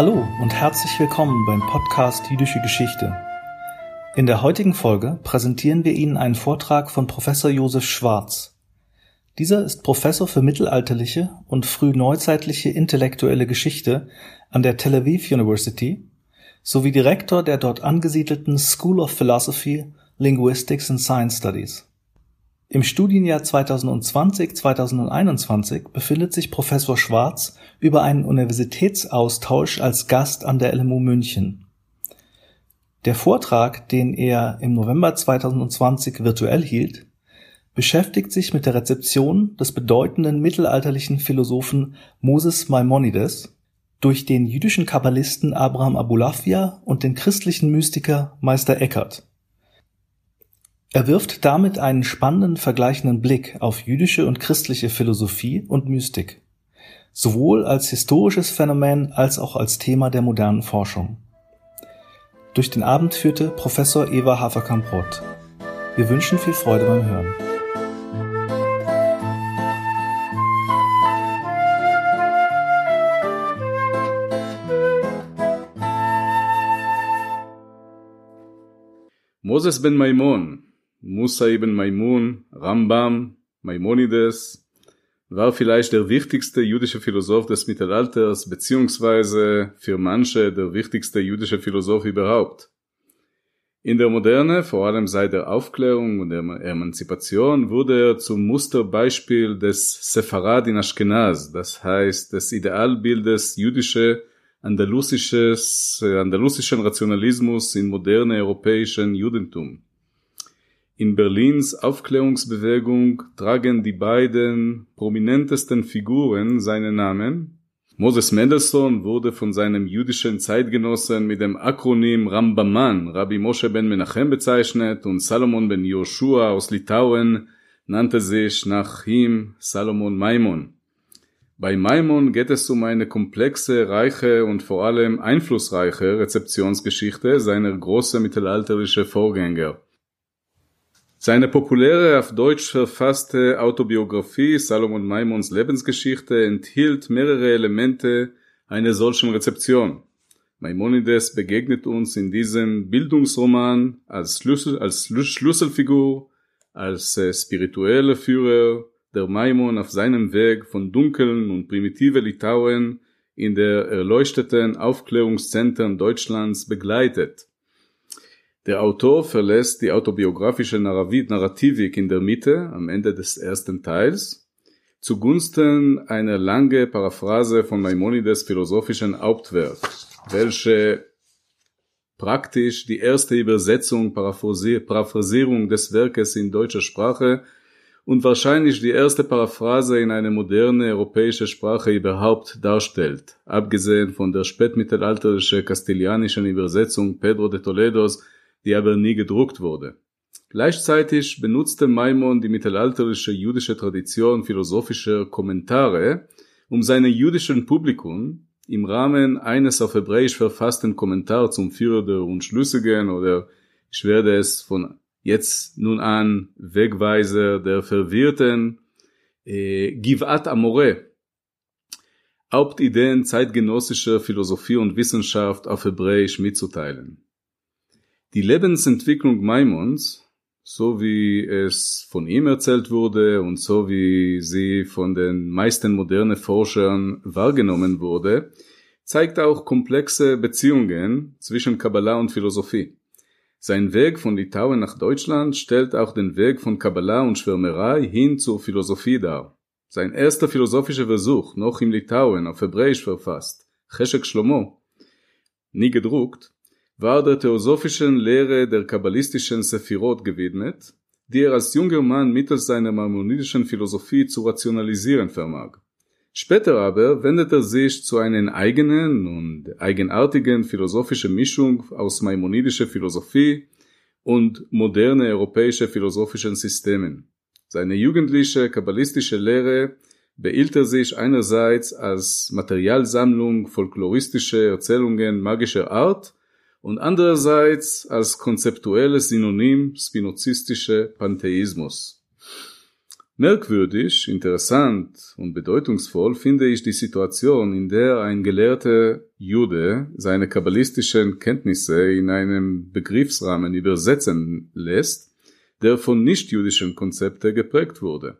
Hallo und herzlich willkommen beim Podcast Jüdische Geschichte. In der heutigen Folge präsentieren wir Ihnen einen Vortrag von Professor Josef Schwarz. Dieser ist Professor für mittelalterliche und frühneuzeitliche intellektuelle Geschichte an der Tel Aviv University sowie Direktor der dort angesiedelten School of Philosophy, Linguistics and Science Studies. Im Studienjahr 2020/2021 befindet sich Professor Schwarz über einen Universitätsaustausch als Gast an der LMU München. Der Vortrag, den er im November 2020 virtuell hielt, beschäftigt sich mit der Rezeption des bedeutenden mittelalterlichen Philosophen Moses Maimonides durch den jüdischen Kabbalisten Abraham Abulafia und den christlichen Mystiker Meister Eckhart. Er wirft damit einen spannenden vergleichenden Blick auf jüdische und christliche Philosophie und Mystik, sowohl als historisches Phänomen als auch als Thema der modernen Forschung. Durch den Abend führte Professor Eva Haferkamp-Roth. Wir wünschen viel Freude beim Hören. Moses ben Maimon Musa ibn Maimun, Rambam, Maimonides, war vielleicht der wichtigste jüdische Philosoph des Mittelalters, beziehungsweise für manche der wichtigste jüdische Philosoph überhaupt. In der Moderne, vor allem seit der Aufklärung und der Emanzipation, wurde er zum Musterbeispiel des Sepharad in Ashkenaz, das heißt des Idealbildes jüdische andalusisches, andalusischen Rationalismus in moderne europäischen Judentum. In Berlins Aufklärungsbewegung tragen die beiden prominentesten Figuren seinen Namen. Moses Mendelssohn wurde von seinem jüdischen Zeitgenossen mit dem Akronym Rambaman, Rabbi Moshe ben Menachem bezeichnet und Salomon ben Joshua aus Litauen nannte sich nach ihm Salomon Maimon. Bei Maimon geht es um eine komplexe, reiche und vor allem einflussreiche Rezeptionsgeschichte seiner großen mittelalterlichen Vorgänger. Seine populäre auf Deutsch verfasste Autobiografie Salomon Maimons Lebensgeschichte enthielt mehrere Elemente einer solchen Rezeption. Maimonides begegnet uns in diesem Bildungsroman als, Schlüssel, als Schlüsselfigur, als äh, spiritueller Führer, der Maimon auf seinem Weg von dunkeln und primitive Litauen in der erleuchteten Aufklärungszentren Deutschlands begleitet. Der Autor verlässt die autobiografische Narrativik in der Mitte, am Ende des ersten Teils, zugunsten einer lange Paraphrase von Maimonides philosophischen Hauptwerk, welche praktisch die erste Übersetzung, Paraphrasierung des Werkes in deutscher Sprache und wahrscheinlich die erste Paraphrase in eine moderne europäische Sprache überhaupt darstellt, abgesehen von der spätmittelalterlichen kastilianischen Übersetzung Pedro de Toledos die aber nie gedruckt wurde. Gleichzeitig benutzte Maimon die mittelalterliche jüdische Tradition philosophischer Kommentare, um seinem jüdischen Publikum im Rahmen eines auf Hebräisch verfassten Kommentars zum Führer der Unschlüssigen oder ich werde es von jetzt nun an Wegweiser der Verwirrten äh, Givat Amore Hauptideen zeitgenössischer Philosophie und Wissenschaft auf Hebräisch mitzuteilen. Die Lebensentwicklung Maimons, so wie es von ihm erzählt wurde und so wie sie von den meisten modernen Forschern wahrgenommen wurde, zeigt auch komplexe Beziehungen zwischen Kabbalah und Philosophie. Sein Weg von Litauen nach Deutschland stellt auch den Weg von Kabbalah und Schwärmerei hin zur Philosophie dar. Sein erster philosophischer Versuch, noch in Litauen auf Hebräisch verfasst, Cheshek Shlomo, nie gedruckt, war der theosophischen Lehre der kabbalistischen Sephirot gewidmet, die er als junger Mann mittels seiner maimonidischen Philosophie zu rationalisieren vermag. Später aber wendet er sich zu einer eigenen und eigenartigen philosophischen Mischung aus maimonidischer Philosophie und moderne europäische philosophischen Systemen. Seine jugendliche kabbalistische Lehre behielt er sich einerseits als Materialsammlung folkloristische Erzählungen magischer Art und andererseits als konzeptuelles Synonym spinozistische Pantheismus. Merkwürdig, interessant und bedeutungsvoll finde ich die Situation, in der ein gelehrter Jude seine kabbalistischen Kenntnisse in einem Begriffsrahmen übersetzen lässt, der von nichtjüdischen Konzepten geprägt wurde.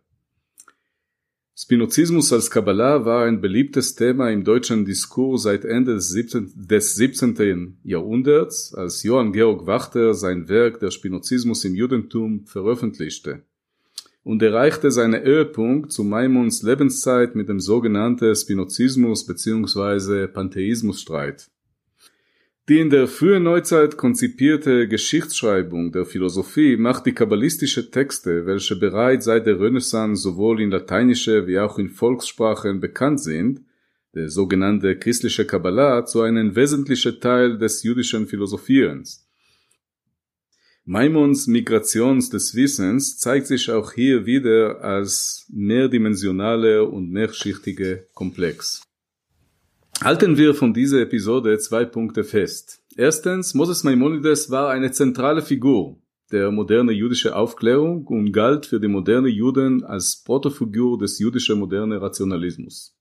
Spinozismus als Kabbalah war ein beliebtes Thema im deutschen Diskurs seit Ende des 17. des 17. Jahrhunderts, als Johann Georg Wachter sein Werk Der Spinozismus im Judentum veröffentlichte und erreichte seinen Höhepunkt zu Maimons Lebenszeit mit dem sogenannten Spinozismus bzw. Pantheismusstreit. Die in der frühen Neuzeit konzipierte Geschichtsschreibung der Philosophie macht die kabbalistische Texte, welche bereits seit der Renaissance sowohl in lateinische wie auch in Volkssprachen bekannt sind, der sogenannte christliche Kabbalah, zu einem wesentlichen Teil des jüdischen Philosophierens. Maimons Migration des Wissens zeigt sich auch hier wieder als mehrdimensionale und mehrschichtige Komplex. Halten wir von dieser Episode zwei Punkte fest. Erstens, Moses Maimonides war eine zentrale Figur der moderne jüdische Aufklärung und galt für die moderne Juden als Protofigur des jüdischen modernen Rationalismus.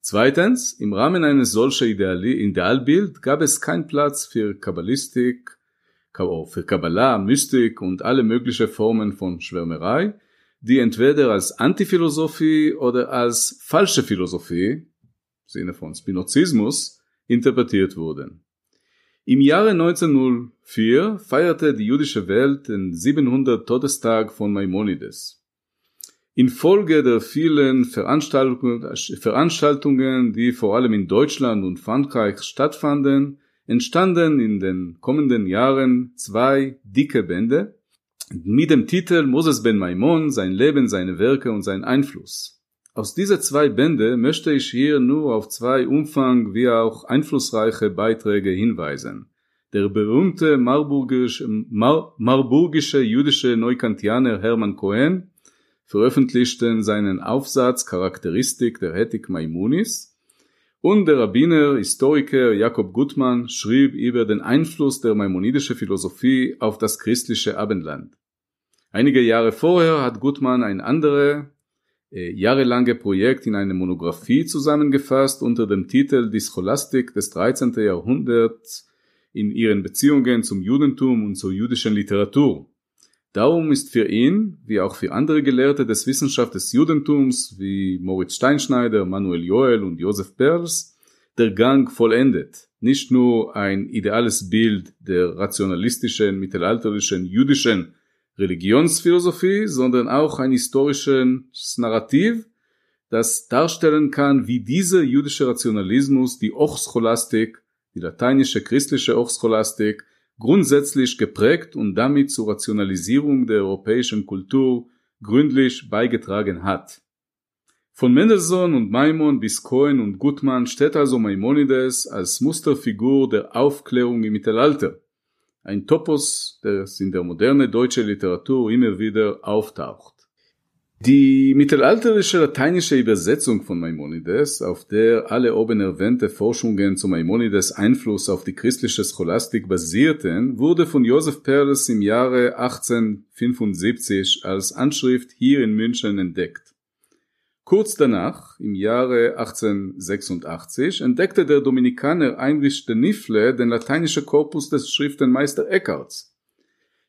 Zweitens, im Rahmen eines solchen Idealbild gab es keinen Platz für Kabbalistik, für Kabbalah, Mystik und alle möglichen Formen von Schwärmerei, die entweder als Antiphilosophie oder als falsche Philosophie, Sinne von Spinozismus, interpretiert wurden. Im Jahre 1904 feierte die jüdische Welt den 700 Todestag von Maimonides. Infolge der vielen Veranstaltungen, die vor allem in Deutschland und Frankreich stattfanden, entstanden in den kommenden Jahren zwei dicke Bände mit dem Titel Moses ben Maimon, sein Leben, seine Werke und sein Einfluss. Aus diese zwei Bände möchte ich hier nur auf zwei umfang wie auch einflussreiche Beiträge hinweisen. Der berühmte marburgische, Mar marburgische jüdische Neukantianer Hermann Cohen veröffentlichte seinen Aufsatz Charakteristik der Ethik Maimonis und der Rabbiner, Historiker Jakob Gutmann schrieb über den Einfluss der maimonidischen Philosophie auf das christliche Abendland. Einige Jahre vorher hat Gutmann ein anderes, äh, jahrelange Projekt in eine Monographie zusammengefasst unter dem Titel Die Scholastik des 13. Jahrhunderts in ihren Beziehungen zum Judentum und zur jüdischen Literatur. Darum ist für ihn, wie auch für andere Gelehrte des Wissenschaft des Judentums, wie Moritz Steinschneider, Manuel Joel und Josef Perls, der Gang vollendet. Nicht nur ein ideales Bild der rationalistischen, mittelalterlichen, jüdischen Religionsphilosophie, sondern auch ein historisches Narrativ, das darstellen kann, wie dieser jüdische Rationalismus die Ochscholastik, die lateinische christliche Ochscholastik, grundsätzlich geprägt und damit zur Rationalisierung der europäischen Kultur gründlich beigetragen hat. Von Mendelssohn und Maimon bis Cohen und Gutmann steht also Maimonides als Musterfigur der Aufklärung im Mittelalter. Ein Topos, das in der modernen deutschen Literatur immer wieder auftaucht. Die mittelalterliche lateinische Übersetzung von Maimonides, auf der alle oben erwähnte Forschungen zu Maimonides Einfluss auf die christliche Scholastik basierten, wurde von Josef Perles im Jahre 1875 als Anschrift hier in München entdeckt. Kurz danach, im Jahre 1886, entdeckte der Dominikaner Heinrich de Nifle den lateinischen Korpus des Schriftenmeister Eckarts.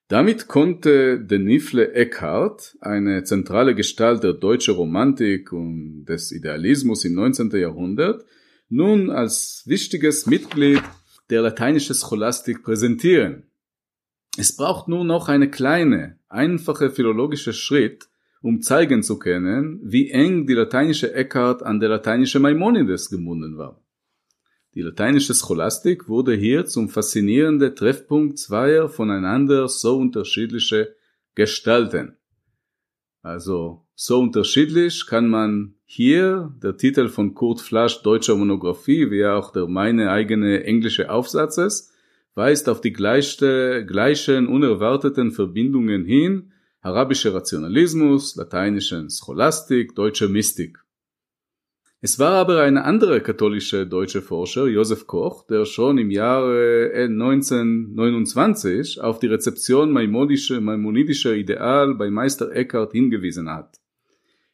Damit konnte de Nifle Eckhart, eine zentrale Gestalt der deutschen Romantik und des Idealismus im 19. Jahrhundert, nun als wichtiges Mitglied der lateinischen Scholastik präsentieren. Es braucht nur noch eine kleine, einfache philologische Schritt, um zeigen zu können, wie eng die lateinische Eckhart an der lateinische Maimonides gebunden war. Die lateinische Scholastik wurde hier zum faszinierenden Treffpunkt zweier voneinander so unterschiedliche Gestalten. Also so unterschiedlich kann man hier der Titel von Kurt Flasch deutscher Monographie, wie auch der meine eigene englische Aufsatzes, weist auf die gleiche, gleichen unerwarteten Verbindungen hin, arabischer Rationalismus, lateinische Scholastik, deutsche Mystik. Es war aber ein anderer katholischer deutscher Forscher, Josef Koch, der schon im Jahre 1929 auf die Rezeption maimonidischer Ideal bei Meister Eckhart hingewiesen hat.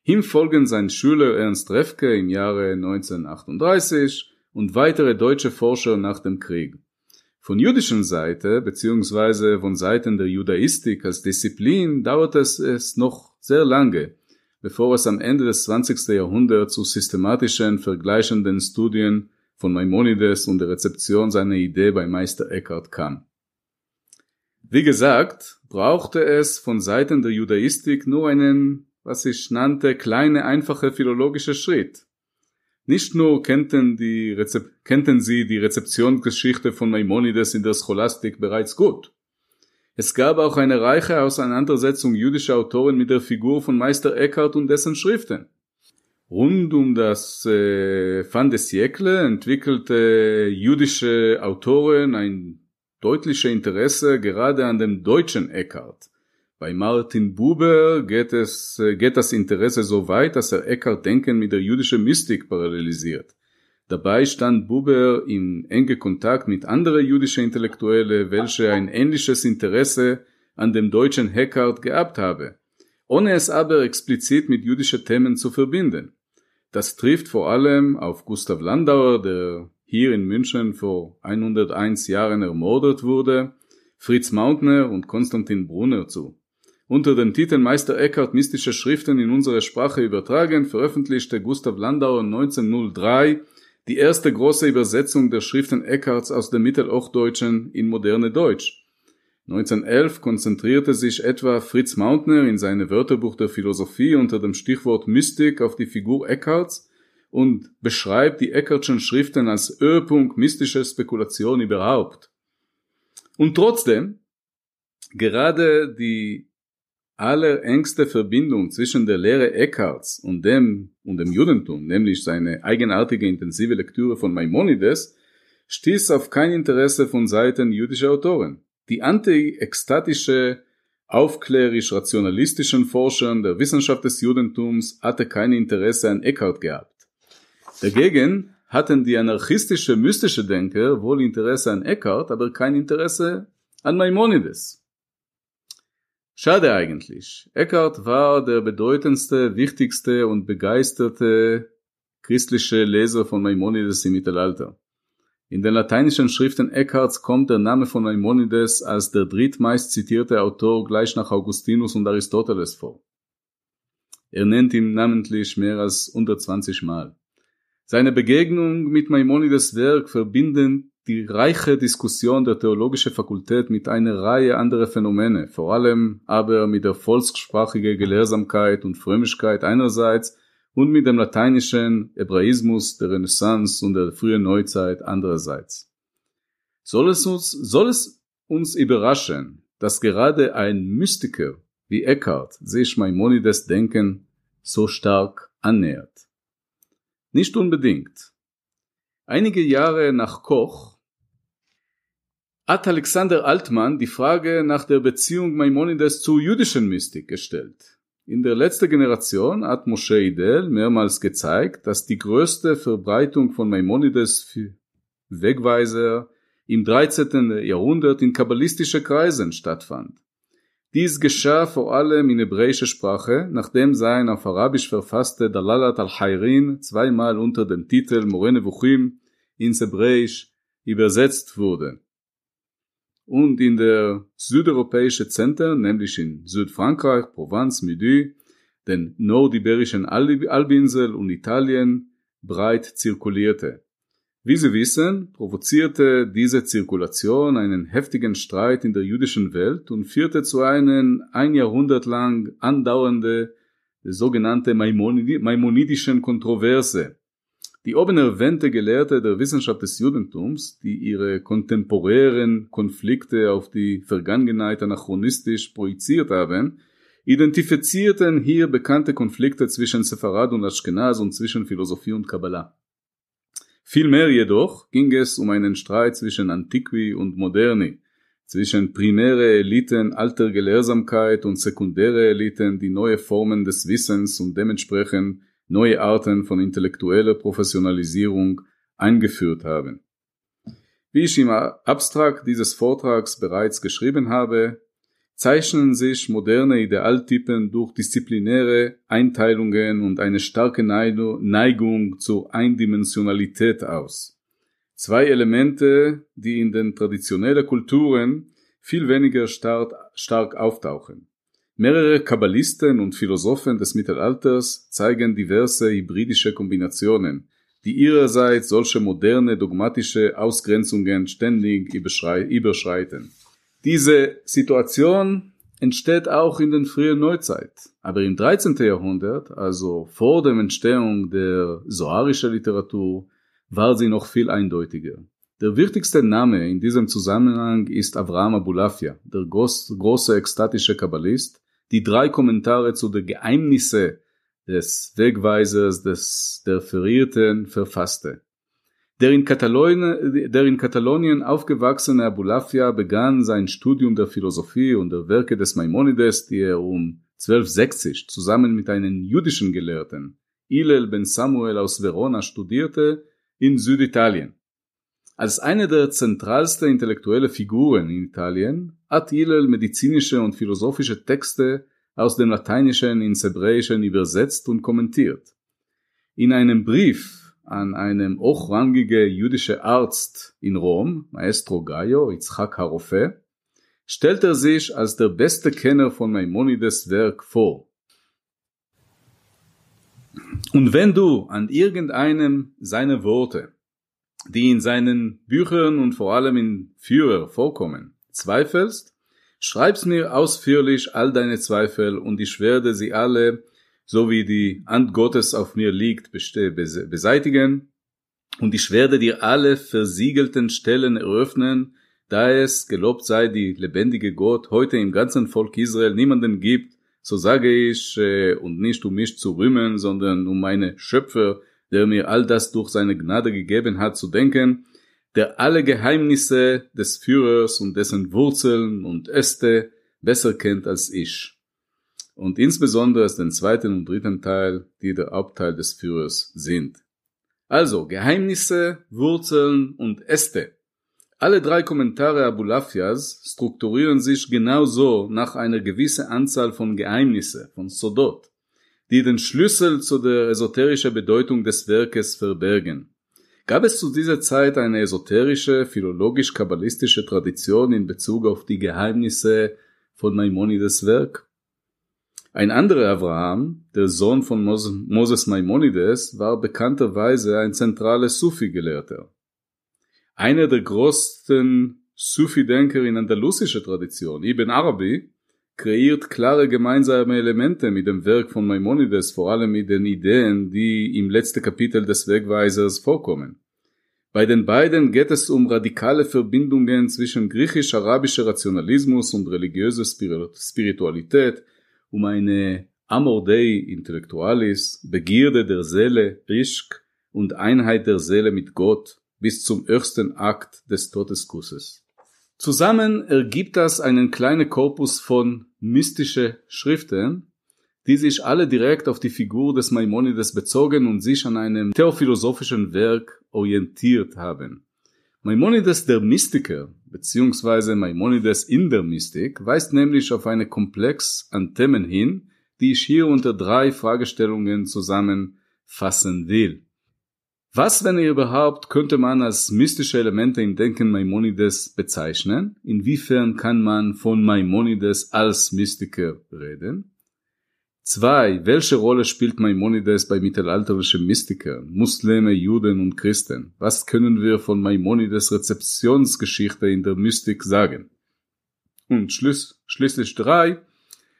Ihm folgen sein Schüler Ernst Refke im Jahre 1938 und weitere deutsche Forscher nach dem Krieg. Von jüdischen Seite beziehungsweise von Seiten der Judaistik als Disziplin dauert es, es noch sehr lange, bevor es am Ende des 20. Jahrhunderts zu systematischen vergleichenden Studien von Maimonides und der Rezeption seiner Idee bei Meister Eckhart kam. Wie gesagt, brauchte es von Seiten der Judaistik nur einen was ich nannte, kleine, einfache philologische Schritt. Nicht nur kennten, die Rezep kennten sie die Rezeptionsgeschichte von Maimonides in der Scholastik bereits gut. Es gab auch eine reiche Auseinandersetzung jüdischer Autoren mit der Figur von Meister Eckhart und dessen Schriften. Rund um das äh, Fin de siècle entwickelte jüdische Autoren ein deutliches Interesse gerade an dem deutschen Eckhart, bei Martin Buber geht, es, äh, geht das Interesse so weit, dass er Eckhart Denken mit der jüdischen Mystik parallelisiert. Dabei stand Buber in enge Kontakt mit anderen jüdischen Intellektuellen, welche ein ähnliches Interesse an dem deutschen Eckhart gehabt habe, ohne es aber explizit mit jüdischen Themen zu verbinden. Das trifft vor allem auf Gustav Landauer, der hier in München vor 101 Jahren ermordet wurde, Fritz Mautner und Konstantin Brunner zu. Unter dem Titel Meister Eckhart mystische Schriften in unsere Sprache übertragen veröffentlichte Gustav Landauer 1903 die erste große Übersetzung der Schriften Eckharts aus dem Mittelhochdeutschen in moderne Deutsch. 1911 konzentrierte sich etwa Fritz Mauntner in seinem Wörterbuch der Philosophie unter dem Stichwort Mystik auf die Figur Eckharts und beschreibt die Eckhartschen Schriften als Höhepunkt mystischer Spekulation überhaupt. Und trotzdem, gerade die allerengste Verbindung zwischen der Lehre Eckharts und dem und dem Judentum, nämlich seine eigenartige intensive Lektüre von Maimonides, stieß auf kein Interesse von Seiten jüdischer Autoren. Die anti-ekstatische, aufklärisch-rationalistischen Forschern der Wissenschaft des Judentums hatte kein Interesse an Eckhart gehabt. Dagegen hatten die anarchistische, mystische Denker wohl Interesse an Eckhart, aber kein Interesse an Maimonides. Schade eigentlich. Eckhart war der bedeutendste, wichtigste und begeisterte christliche Leser von Maimonides im Mittelalter. In den lateinischen Schriften Eckharts kommt der Name von Maimonides als der drittmeist zitierte Autor gleich nach Augustinus und Aristoteles vor. Er nennt ihn namentlich mehr als 120 Mal. Seine Begegnung mit Maimonides Werk verbinden die reiche Diskussion der Theologischen Fakultät mit einer Reihe anderer Phänomene, vor allem aber mit der volkssprachigen Gelehrsamkeit und Frömmigkeit einerseits und mit dem lateinischen Hebraismus der Renaissance und der frühen Neuzeit andererseits. Soll es uns, soll es uns überraschen, dass gerade ein Mystiker wie Eckhart sich Maimonides Denken so stark annähert? Nicht unbedingt. Einige Jahre nach Koch hat Alexander Altmann die Frage nach der Beziehung Maimonides zur jüdischen Mystik gestellt. In der letzten Generation hat Moshe Idel mehrmals gezeigt, dass die größte Verbreitung von Maimonides Wegweiser im 13. Jahrhundert in kabbalistischen Kreisen stattfand. Dies geschah vor allem in hebräischer Sprache, nachdem sein auf Arabisch verfasste Dalalat al-Hayrin zweimal unter dem Titel Morene Vuchim ins Hebräisch übersetzt wurde und in der südeuropäischen Zentren, nämlich in Südfrankreich, Provence, Midi, den nordiberischen Albinsel und Italien breit zirkulierte. Wie Sie wissen, provozierte diese Zirkulation einen heftigen Streit in der jüdischen Welt und führte zu einer ein Jahrhundert lang andauernde sogenannte Maimonidischen Kontroverse, die oben erwähnte Gelehrte der Wissenschaft des Judentums, die ihre kontemporären Konflikte auf die Vergangenheit anachronistisch projiziert haben, identifizierten hier bekannte Konflikte zwischen Sepharad und Ashkenaz und zwischen Philosophie und Kabbalah. Vielmehr jedoch ging es um einen Streit zwischen Antiqui und Moderni, zwischen primäre Eliten alter Gelehrsamkeit und sekundäre Eliten, die neue Formen des Wissens und dementsprechend neue Arten von intellektueller Professionalisierung eingeführt haben. Wie ich im Abstrakt dieses Vortrags bereits geschrieben habe, zeichnen sich moderne Idealtypen durch disziplinäre Einteilungen und eine starke Neigung zur Eindimensionalität aus. Zwei Elemente, die in den traditionellen Kulturen viel weniger stark, stark auftauchen. Mehrere Kabbalisten und Philosophen des Mittelalters zeigen diverse hybridische Kombinationen, die ihrerseits solche moderne dogmatische Ausgrenzungen ständig überschreiten. Diese Situation entsteht auch in der frühen Neuzeit, aber im 13. Jahrhundert, also vor der Entstehung der soarischen Literatur, war sie noch viel eindeutiger. Der wichtigste Name in diesem Zusammenhang ist Avraham Abulafia, der groß, große ekstatische Kabbalist, die drei Kommentare zu den Geheimnisse des Wegweisers des, der Verirrten verfasste. Der in, Katalonien, der in Katalonien aufgewachsene Abulafia begann sein Studium der Philosophie und der Werke des Maimonides, die er um 1260 zusammen mit einem jüdischen Gelehrten, Ilel ben Samuel aus Verona, studierte, in Süditalien. Als eine der zentralsten intellektuelle Figuren in Italien hat Hillel medizinische und philosophische Texte aus dem Lateinischen ins Hebräische übersetzt und kommentiert. In einem Brief an einen hochrangigen jüdischen Arzt in Rom, Maestro Gaio Yitzhak Harofe, stellt er sich als der beste Kenner von Maimonides Werk vor. Und wenn du an irgendeinem seiner Worte die in seinen Büchern und vor allem in Führer vorkommen, zweifelst, schreib's mir ausführlich all deine Zweifel und ich werde sie alle, so wie die Hand Gottes auf mir liegt, beseitigen. Und ich werde dir alle versiegelten Stellen eröffnen, da es, gelobt sei die lebendige Gott, heute im ganzen Volk Israel niemanden gibt, so sage ich, äh, und nicht um mich zu rühmen, sondern um meine Schöpfer, der mir all das durch seine Gnade gegeben hat, zu denken, der alle Geheimnisse des Führers und dessen Wurzeln und Äste besser kennt als ich. Und insbesondere den zweiten und dritten Teil, die der Hauptteil des Führers sind. Also Geheimnisse, Wurzeln und Äste. Alle drei Kommentare Abulafias strukturieren sich genauso nach einer gewissen Anzahl von Geheimnisse, von Sodot die den Schlüssel zu der esoterischen Bedeutung des Werkes verbergen. Gab es zu dieser Zeit eine esoterische, philologisch-kabbalistische Tradition in Bezug auf die Geheimnisse von Maimonides Werk? Ein anderer Abraham, der Sohn von Moses Maimonides, war bekannterweise ein zentraler Sufi-Gelehrter. Einer der größten Sufi-Denker in andalusischer Tradition, Ibn Arabi, kreiert klare gemeinsame Elemente mit dem Werk von Maimonides, vor allem mit den Ideen, die im letzten Kapitel des Wegweisers vorkommen. Bei den beiden geht es um radikale Verbindungen zwischen griechisch-arabischer Rationalismus und religiöser Spiritualität, um eine Amor Dei Intellectualis, Begierde der Seele, Ishq und Einheit der Seele mit Gott bis zum ersten Akt des Todeskusses. Zusammen ergibt das einen kleinen Korpus von mystische Schriften, die sich alle direkt auf die Figur des Maimonides bezogen und sich an einem theophilosophischen Werk orientiert haben. Maimonides der Mystiker beziehungsweise Maimonides in der Mystik weist nämlich auf eine Komplex an Themen hin, die ich hier unter drei Fragestellungen zusammenfassen will. Was, wenn überhaupt, könnte man als mystische Elemente im Denken Maimonides bezeichnen? Inwiefern kann man von Maimonides als Mystiker reden? Zwei, welche Rolle spielt Maimonides bei mittelalterlichen Mystikern, Muslime, Juden und Christen? Was können wir von Maimonides Rezeptionsgeschichte in der Mystik sagen? Und schluss, schließlich drei,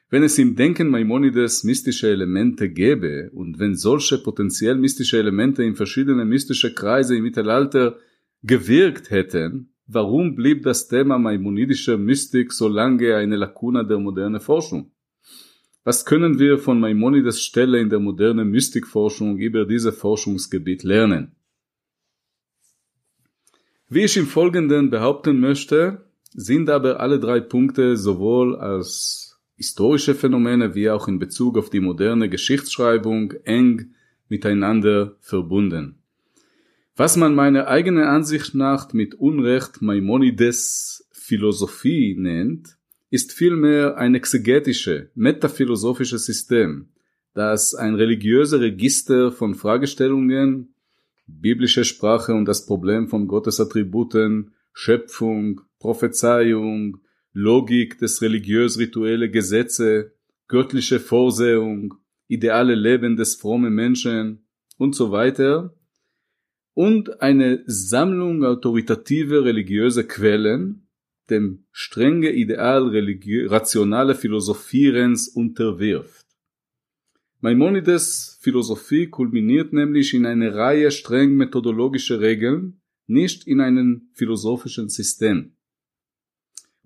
wenn es im Denken Maimonides mystische Elemente gäbe und wenn solche potenziell mystische Elemente in verschiedene mystische Kreise im Mittelalter gewirkt hätten, warum blieb das Thema maimonidischer Mystik so lange eine Lakuna der modernen Forschung? Was können wir von Maimonides Stelle in der modernen Mystikforschung über dieses Forschungsgebiet lernen? Wie ich im Folgenden behaupten möchte, sind aber alle drei Punkte sowohl als historische Phänomene wie auch in Bezug auf die moderne Geschichtsschreibung eng miteinander verbunden. Was man meiner eigenen Ansicht nach mit Unrecht Maimonides Philosophie nennt, ist vielmehr ein exegetische, metaphilosophisches System, das ein religiöses Register von Fragestellungen, biblische Sprache und das Problem von Gottes Attributen, Schöpfung, Prophezeiung, Logik des religiös-rituelle Gesetze, göttliche Vorsehung, ideale Leben des frommen Menschen und so weiter und eine Sammlung autoritative religiöse Quellen dem strenge Ideal rationale Philosophierens unterwirft. Maimonides Philosophie kulminiert nämlich in eine Reihe streng methodologischer Regeln, nicht in einem philosophischen System.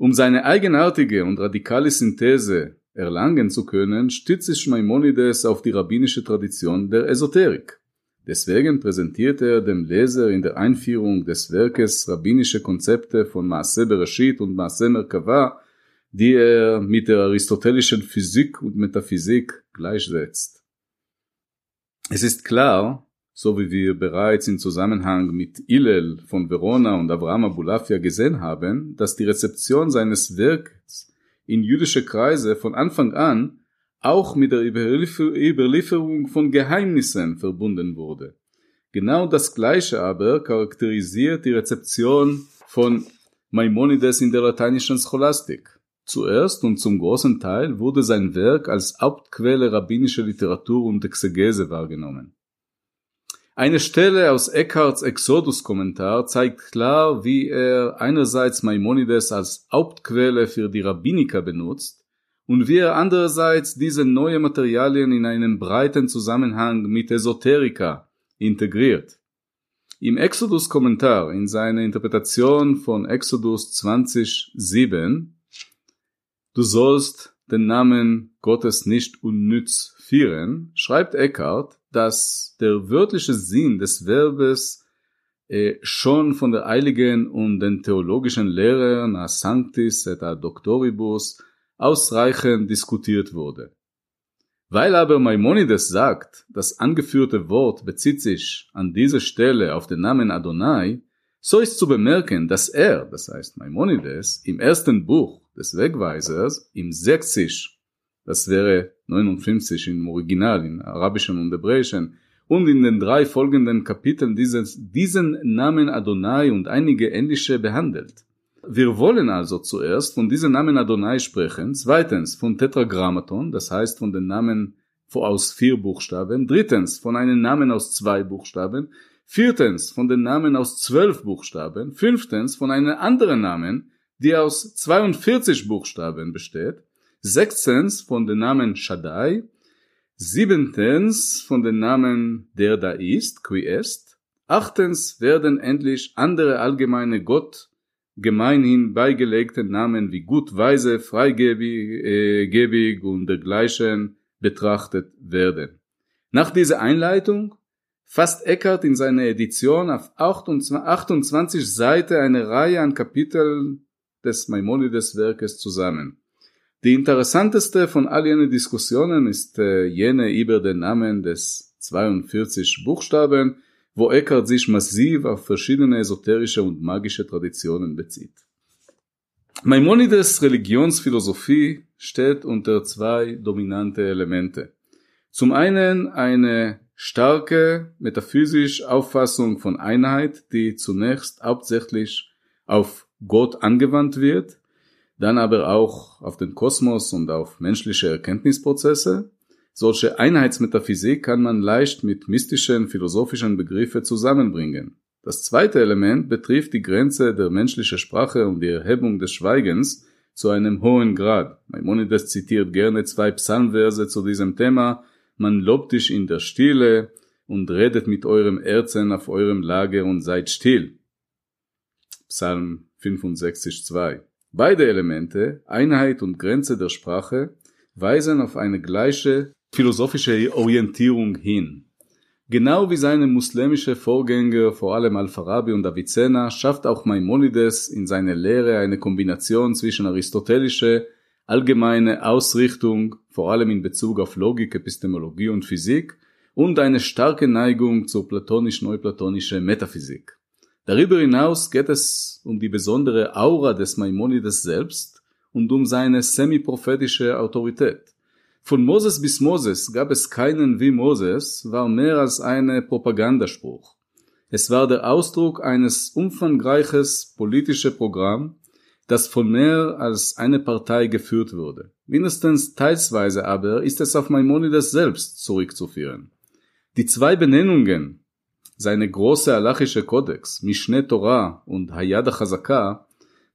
Um seine eigenartige und radikale Synthese erlangen zu können, stützt sich Maimonides auf die rabbinische Tradition der Esoterik. Deswegen präsentiert er dem Leser in der Einführung des Werkes rabbinische Konzepte von Maaseh Bereshit und Maaseh Merkava, die er mit der aristotelischen Physik und Metaphysik gleichsetzt. Es ist klar, so wie wir bereits im Zusammenhang mit Illel von Verona und Avraham Abulafia gesehen haben, dass die Rezeption seines Werks in jüdische Kreise von Anfang an auch mit der Überlieferung von Geheimnissen verbunden wurde. Genau das Gleiche aber charakterisiert die Rezeption von Maimonides in der lateinischen Scholastik. Zuerst und zum großen Teil wurde sein Werk als Hauptquelle rabbinischer Literatur und Exegese wahrgenommen. Eine Stelle aus Eckharts Exodus-Kommentar zeigt klar, wie er einerseits Maimonides als Hauptquelle für die Rabbiniker benutzt und wie er andererseits diese neuen Materialien in einen breiten Zusammenhang mit Esoterika integriert. Im Exodus-Kommentar in seiner Interpretation von Exodus 20,7 Du sollst den Namen Gottes nicht unnütz führen, schreibt Eckhart, dass der wörtliche Sinn des Verbes äh, schon von der Heiligen und den theologischen Lehrern a Sanctis et a Doctoribus ausreichend diskutiert wurde. Weil aber Maimonides sagt, das angeführte Wort bezieht sich an dieser Stelle auf den Namen Adonai, so ist zu bemerken, dass er, das heißt Maimonides, im ersten Buch des Wegweisers, im 60, das wäre 59 im Original, in Arabischen und Hebräischen, und in den drei folgenden Kapiteln dieses, diesen Namen Adonai und einige ähnliche behandelt. Wir wollen also zuerst von diesem Namen Adonai sprechen, zweitens von Tetragrammaton, das heißt von den Namen aus vier Buchstaben, drittens von einem Namen aus zwei Buchstaben, viertens von den Namen aus zwölf Buchstaben, fünftens von einem anderen Namen, die aus 42 Buchstaben besteht, sechstens von den Namen Shaddai, siebentens von den Namen der da ist, qui est, achtens werden endlich andere allgemeine Gott gemeinhin beigelegte Namen wie gut, weise, freigebig und dergleichen betrachtet werden. Nach dieser Einleitung fasst Eckart in seiner Edition auf 28 Seiten eine Reihe an Kapiteln des Maimonides Werkes zusammen. Die interessanteste von all jenen Diskussionen ist äh, jene über den Namen des 42 Buchstaben, wo Eckhart sich massiv auf verschiedene esoterische und magische Traditionen bezieht. Maimonides Religionsphilosophie steht unter zwei dominante Elemente. Zum einen eine starke metaphysische Auffassung von Einheit, die zunächst hauptsächlich auf Gott angewandt wird, dann aber auch auf den Kosmos und auf menschliche Erkenntnisprozesse solche Einheitsmetaphysik kann man leicht mit mystischen philosophischen Begriffen zusammenbringen. Das zweite Element betrifft die Grenze der menschlichen Sprache und die Erhebung des Schweigens zu einem hohen Grad. Maimonides zitiert gerne zwei Psalmverse zu diesem Thema. Man lobt dich in der Stille und redet mit eurem Herzen auf eurem Lager und seid still. Psalm 65, 2. Beide Elemente, Einheit und Grenze der Sprache, weisen auf eine gleiche philosophische Orientierung hin. Genau wie seine muslimische Vorgänger, vor allem Al-Farabi und Avicenna, schafft auch Maimonides in seiner Lehre eine Kombination zwischen aristotelische, allgemeine Ausrichtung, vor allem in Bezug auf Logik, Epistemologie und Physik, und eine starke Neigung zur platonisch-neuplatonischen Metaphysik. Darüber hinaus geht es um die besondere Aura des Maimonides selbst und um seine semi-prophetische Autorität. Von Moses bis Moses gab es keinen wie Moses, war mehr als eine Propagandaspruch. Es war der Ausdruck eines umfangreiches politische Programm, das von mehr als eine Partei geführt wurde. Mindestens teilsweise aber ist es auf Maimonides selbst zurückzuführen. Die zwei Benennungen, seine große alachische Kodex, Mishneh Torah und Hayad HaChazaka,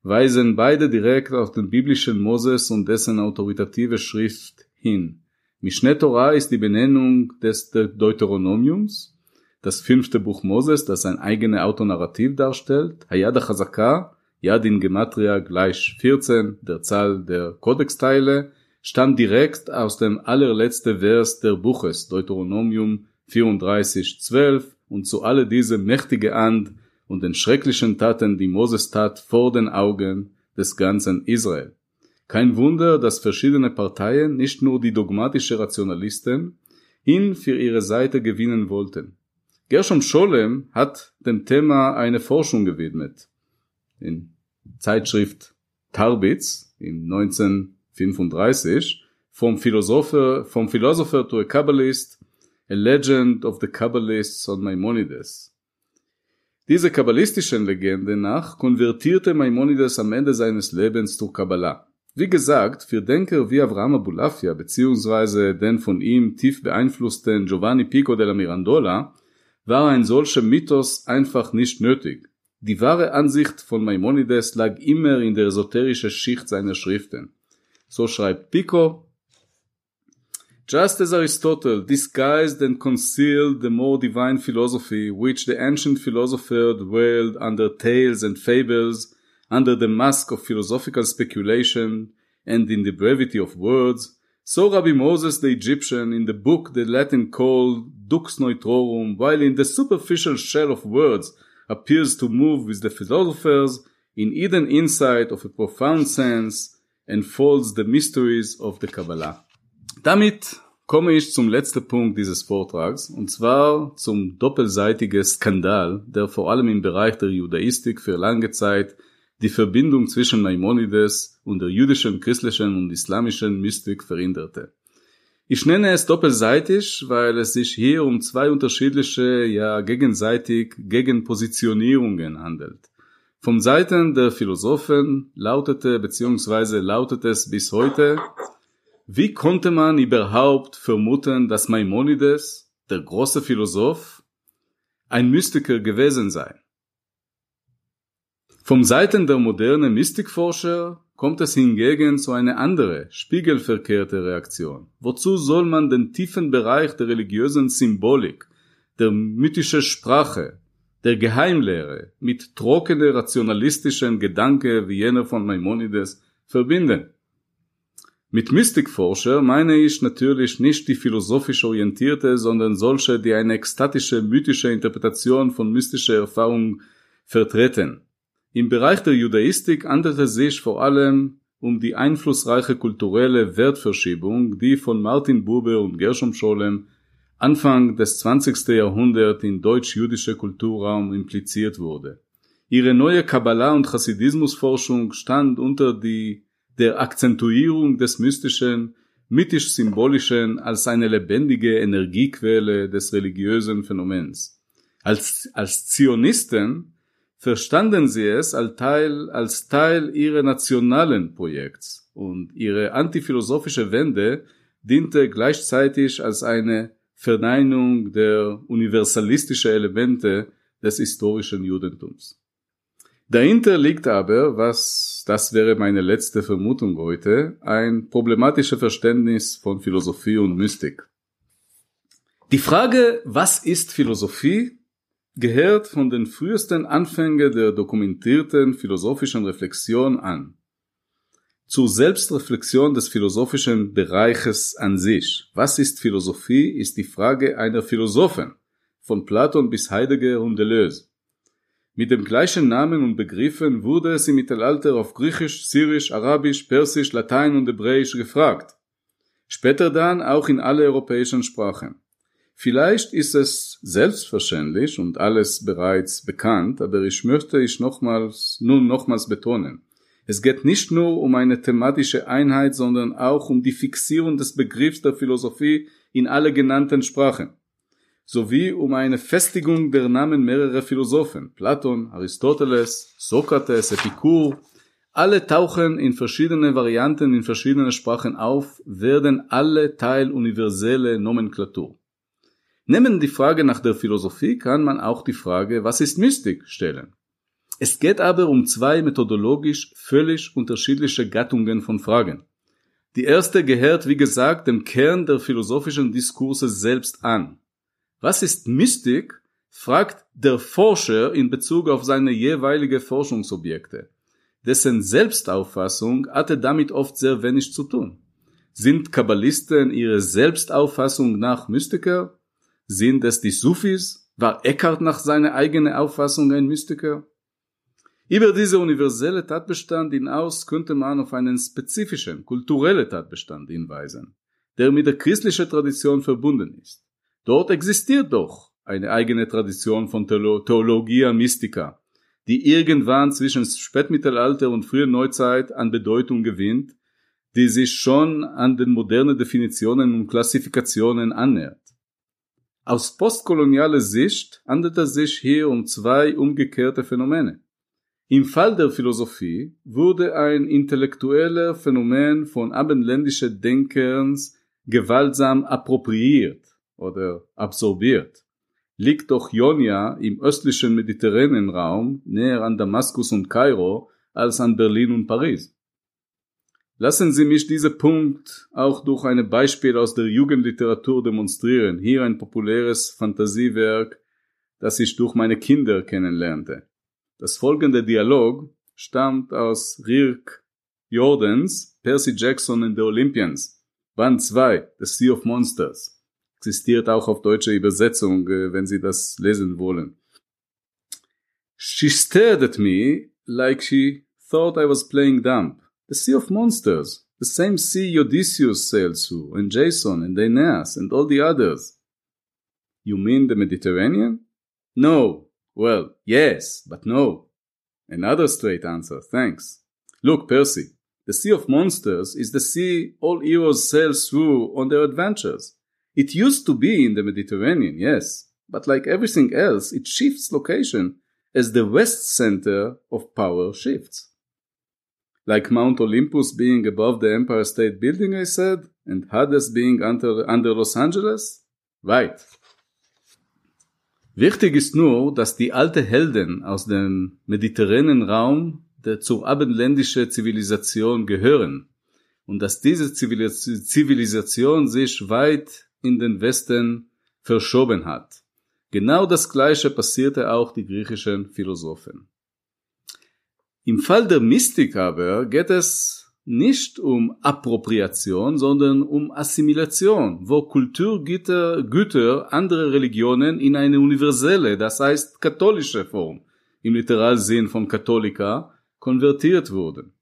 weisen beide direkt auf den biblischen Moses und dessen autoritative Schrift hin. Mishneh Torah ist die Benennung des Deuteronomiums, das fünfte Buch Moses, das ein eigenes Autonarrativ darstellt. Hayad HaChazaka Yad in Gematria gleich 14, der Zahl der Kodexteile, stammt direkt aus dem allerletzte Vers der Buches, Deuteronomium 34, 12, und zu alle diese mächtige And und den schrecklichen Taten, die Moses tat vor den Augen des ganzen Israel. Kein Wunder, dass verschiedene Parteien, nicht nur die dogmatische Rationalisten, ihn für ihre Seite gewinnen wollten. Gershom Scholem hat dem Thema eine Forschung gewidmet. In Zeitschrift Tarbitz in 1935 vom Philosopher, vom Philosopher to a Kabbalist, A Legend of the Kabbalists on Maimonides. Diese kabbalistischen Legende nach konvertierte Maimonides am Ende seines Lebens zur Kabbalah. Wie gesagt, für Denker wie Avraham Abulafia bzw. den von ihm tief beeinflussten Giovanni Pico della Mirandola war ein solcher Mythos einfach nicht nötig. Die wahre Ansicht von Maimonides lag immer in der esoterischen Schicht seiner Schriften. So schreibt Pico, Just as Aristotle disguised and concealed the more divine philosophy which the ancient philosopher dwelled under tales and fables, under the mask of philosophical speculation, and in the brevity of words, so Rabbi Moses the Egyptian in the book the Latin called Dux Neutrorum, while in the superficial shell of words appears to move with the philosophers in hidden insight of a profound sense and folds the mysteries of the Kabbalah. Damit komme ich zum letzten Punkt dieses Vortrags, und zwar zum doppelseitigen Skandal, der vor allem im Bereich der Judaistik für lange Zeit die Verbindung zwischen Maimonides und der jüdischen, christlichen und islamischen Mystik verhinderte. Ich nenne es doppelseitig, weil es sich hier um zwei unterschiedliche, ja gegenseitig Gegenpositionierungen handelt. Vom Seiten der Philosophen lautete bzw. lautet es bis heute, wie konnte man überhaupt vermuten, dass Maimonides, der große Philosoph, ein Mystiker gewesen sei? Vom Seiten der modernen Mystikforscher kommt es hingegen zu einer andere, spiegelverkehrte Reaktion. Wozu soll man den tiefen Bereich der religiösen Symbolik, der mythischen Sprache, der Geheimlehre mit trockener rationalistischen Gedanke wie jener von Maimonides verbinden? Mit Mystikforscher meine ich natürlich nicht die philosophisch orientierte, sondern solche, die eine ekstatische, mythische Interpretation von mystischer Erfahrung vertreten. Im Bereich der Judaistik handelt es sich vor allem um die einflussreiche kulturelle Wertverschiebung, die von Martin Buber und Gershom Scholem Anfang des 20. Jahrhunderts in deutsch-jüdischer Kulturraum impliziert wurde. Ihre neue Kabbalah- und Hasidismusforschung stand unter die, der Akzentuierung des Mystischen, mythisch-symbolischen als eine lebendige Energiequelle des religiösen Phänomens. Als, als Zionisten verstanden sie es als Teil, als Teil ihres nationalen Projekts und ihre antiphilosophische Wende diente gleichzeitig als eine Verneinung der universalistischen Elemente des historischen Judentums. Dahinter liegt aber, was, das wäre meine letzte Vermutung heute, ein problematisches Verständnis von Philosophie und Mystik. Die Frage, was ist Philosophie, gehört von den frühesten Anfängen der dokumentierten philosophischen Reflexion an. Zur Selbstreflexion des philosophischen Bereiches an sich. Was ist Philosophie, ist die Frage einer Philosophen, von Platon bis Heidegger und Deleuze. Mit dem gleichen Namen und Begriffen wurde es im Mittelalter auf Griechisch, Syrisch, Arabisch, Persisch, Latein und Hebräisch gefragt. Später dann auch in alle europäischen Sprachen. Vielleicht ist es selbstverständlich und alles bereits bekannt, aber ich möchte ich nochmals, nun nochmals betonen. Es geht nicht nur um eine thematische Einheit, sondern auch um die Fixierung des Begriffs der Philosophie in alle genannten Sprachen, sowie um eine Festigung der Namen mehrerer Philosophen, Platon, Aristoteles, Sokrates, Epikur, alle tauchen in verschiedene Varianten in verschiedenen Sprachen auf, werden alle Teil universelle Nomenklatur. Nehmen die Frage nach der Philosophie kann man auch die Frage, was ist Mystik, stellen. Es geht aber um zwei methodologisch völlig unterschiedliche Gattungen von Fragen. Die erste gehört, wie gesagt, dem Kern der philosophischen Diskurse selbst an. Was ist Mystik? fragt der Forscher in Bezug auf seine jeweilige Forschungsobjekte. Dessen Selbstauffassung hatte damit oft sehr wenig zu tun. Sind Kabbalisten ihre Selbstauffassung nach Mystiker? Sind es die Sufis? War Eckhart nach seiner eigenen Auffassung ein Mystiker? Über diese universelle Tatbestand hinaus könnte man auf einen spezifischen, kulturellen Tatbestand hinweisen, der mit der christlichen Tradition verbunden ist. Dort existiert doch eine eigene Tradition von Theologia Mystica, die irgendwann zwischen Spätmittelalter und früher Neuzeit an Bedeutung gewinnt, die sich schon an den modernen Definitionen und Klassifikationen annähert. Aus postkolonialer Sicht handelt es sich hier um zwei umgekehrte Phänomene. Im Fall der Philosophie wurde ein intellektueller Phänomen von abendländischen Denkens gewaltsam appropriiert oder absorbiert. Liegt doch Ionia im östlichen mediterranen Raum näher an Damaskus und Kairo als an Berlin und Paris. Lassen Sie mich diesen Punkt auch durch ein Beispiel aus der Jugendliteratur demonstrieren. Hier ein populäres Fantasiewerk, das ich durch meine Kinder kennenlernte. Das folgende Dialog stammt aus Rirk Jordans, Percy Jackson and the Olympians, Band 2, The Sea of Monsters. Existiert auch auf deutsche Übersetzung, äh, wenn Sie das lesen wollen. She stared at me like she thought I was playing dumb. The Sea of Monsters, the same sea Odysseus sailed through, and Jason, and Aeneas, and all the others. You mean the Mediterranean? No, Well, yes, but no. Another straight answer, thanks. Look, Percy, the Sea of Monsters is the sea all heroes sail through on their adventures. It used to be in the Mediterranean, yes, but like everything else, it shifts location as the west center of power shifts. Like Mount Olympus being above the Empire State Building, I said, and Hades being under, under Los Angeles? Right. Wichtig ist nur, dass die alten Helden aus dem mediterranen Raum der zur abendländischen Zivilisation gehören und dass diese Zivilisation sich weit in den Westen verschoben hat. Genau das Gleiche passierte auch die griechischen Philosophen. Im Fall der Mystik aber geht es nicht um Appropriation, sondern um Assimilation, wo Kulturgüter Güter anderer Religionen in eine universelle, das heißt katholische Form, im Literalsinn von Katholika, konvertiert wurden.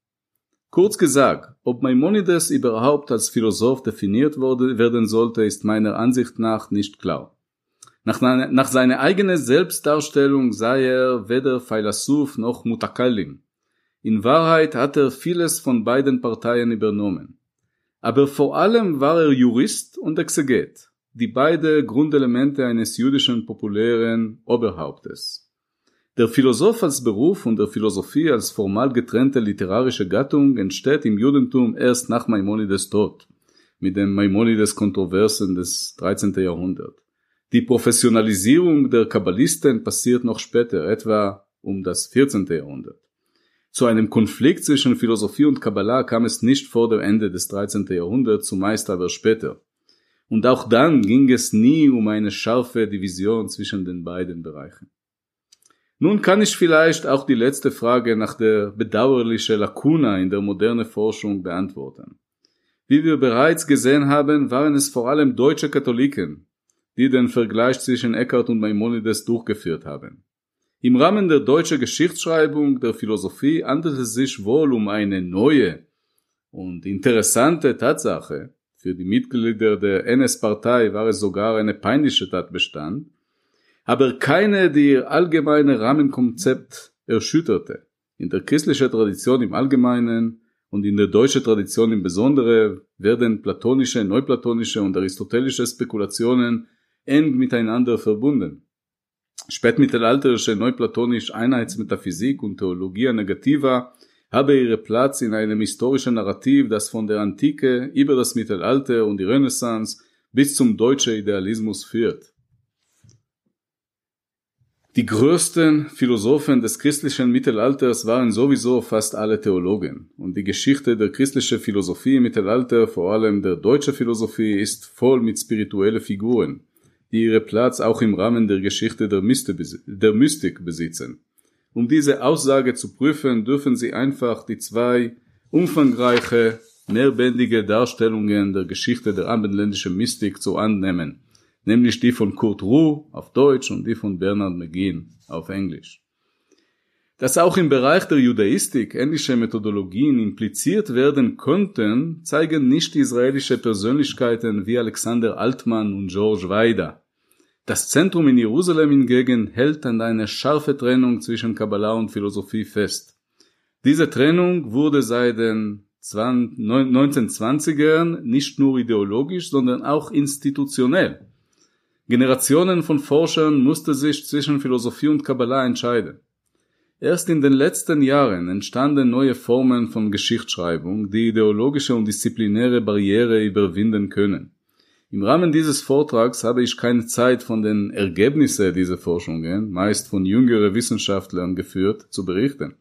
Kurz gesagt, ob Maimonides überhaupt als Philosoph definiert wurde, werden sollte, ist meiner Ansicht nach nicht klar. Nach, nach seiner eigenen Selbstdarstellung sei er weder Philosoph noch Mutakallim. In Wahrheit hat er vieles von beiden Parteien übernommen. Aber vor allem war er Jurist und Exeget, die beide Grundelemente eines jüdischen populären Oberhauptes. Der Philosoph als Beruf und der Philosophie als formal getrennte literarische Gattung entsteht im Judentum erst nach Maimonides Tod, mit den Maimonides-Kontroversen des 13. Jahrhunderts. Die Professionalisierung der Kabbalisten passiert noch später, etwa um das 14. Jahrhundert. Zu einem Konflikt zwischen Philosophie und Kabbalah kam es nicht vor dem Ende des 13. Jahrhunderts, zumeist aber später. Und auch dann ging es nie um eine scharfe Division zwischen den beiden Bereichen. Nun kann ich vielleicht auch die letzte Frage nach der bedauerlichen Lakuna in der modernen Forschung beantworten. Wie wir bereits gesehen haben, waren es vor allem deutsche Katholiken, die den Vergleich zwischen Eckhart und Maimonides durchgeführt haben. Im Rahmen der deutschen Geschichtsschreibung der Philosophie handelt es sich wohl um eine neue und interessante Tatsache. Für die Mitglieder der NS-Partei war es sogar eine peinliche Tatbestand, aber keine, die ihr allgemeine Rahmenkonzept erschütterte. In der christlichen Tradition im Allgemeinen und in der deutschen Tradition im Besonderen werden platonische, neuplatonische und aristotelische Spekulationen eng miteinander verbunden. Spätmittelalterliche neuplatonische Einheitsmetaphysik und Theologia Negativa habe ihre Platz in einem historischen Narrativ, das von der Antike über das Mittelalter und die Renaissance bis zum deutschen Idealismus führt. Die größten Philosophen des christlichen Mittelalters waren sowieso fast alle Theologen. Und die Geschichte der christlichen Philosophie im Mittelalter, vor allem der deutschen Philosophie, ist voll mit spirituellen Figuren, die ihre Platz auch im Rahmen der Geschichte der, Mystik besitzen. Um diese Aussage zu prüfen, dürfen Sie einfach die zwei umfangreiche, mehrbändige Darstellungen der Geschichte der abendländischen Mystik zu annehmen nämlich die von Kurt Ruh auf Deutsch und die von Bernard McGinn auf Englisch. Dass auch im Bereich der Judaistik ähnliche Methodologien impliziert werden könnten, zeigen nicht israelische Persönlichkeiten wie Alexander Altmann und George Weida. Das Zentrum in Jerusalem hingegen hält an eine scharfe Trennung zwischen Kabbalah und Philosophie fest. Diese Trennung wurde seit den 1920ern nicht nur ideologisch, sondern auch institutionell Generationen von Forschern mussten sich zwischen Philosophie und Kabbalah entscheiden. Erst in den letzten Jahren entstanden neue Formen von Geschichtsschreibung, die ideologische und disziplinäre Barriere überwinden können. Im Rahmen dieses Vortrags habe ich keine Zeit von den Ergebnissen dieser Forschungen, meist von jüngeren Wissenschaftlern geführt, zu berichten.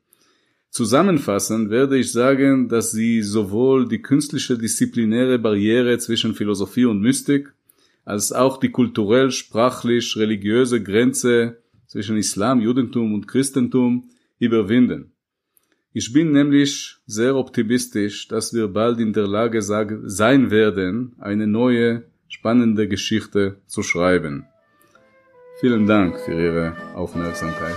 Zusammenfassend werde ich sagen, dass sie sowohl die künstliche disziplinäre Barriere zwischen Philosophie und Mystik als auch die kulturell, sprachlich, religiöse Grenze zwischen Islam, Judentum und Christentum überwinden. Ich bin nämlich sehr optimistisch, dass wir bald in der Lage sein werden, eine neue, spannende Geschichte zu schreiben. Vielen Dank für Ihre Aufmerksamkeit.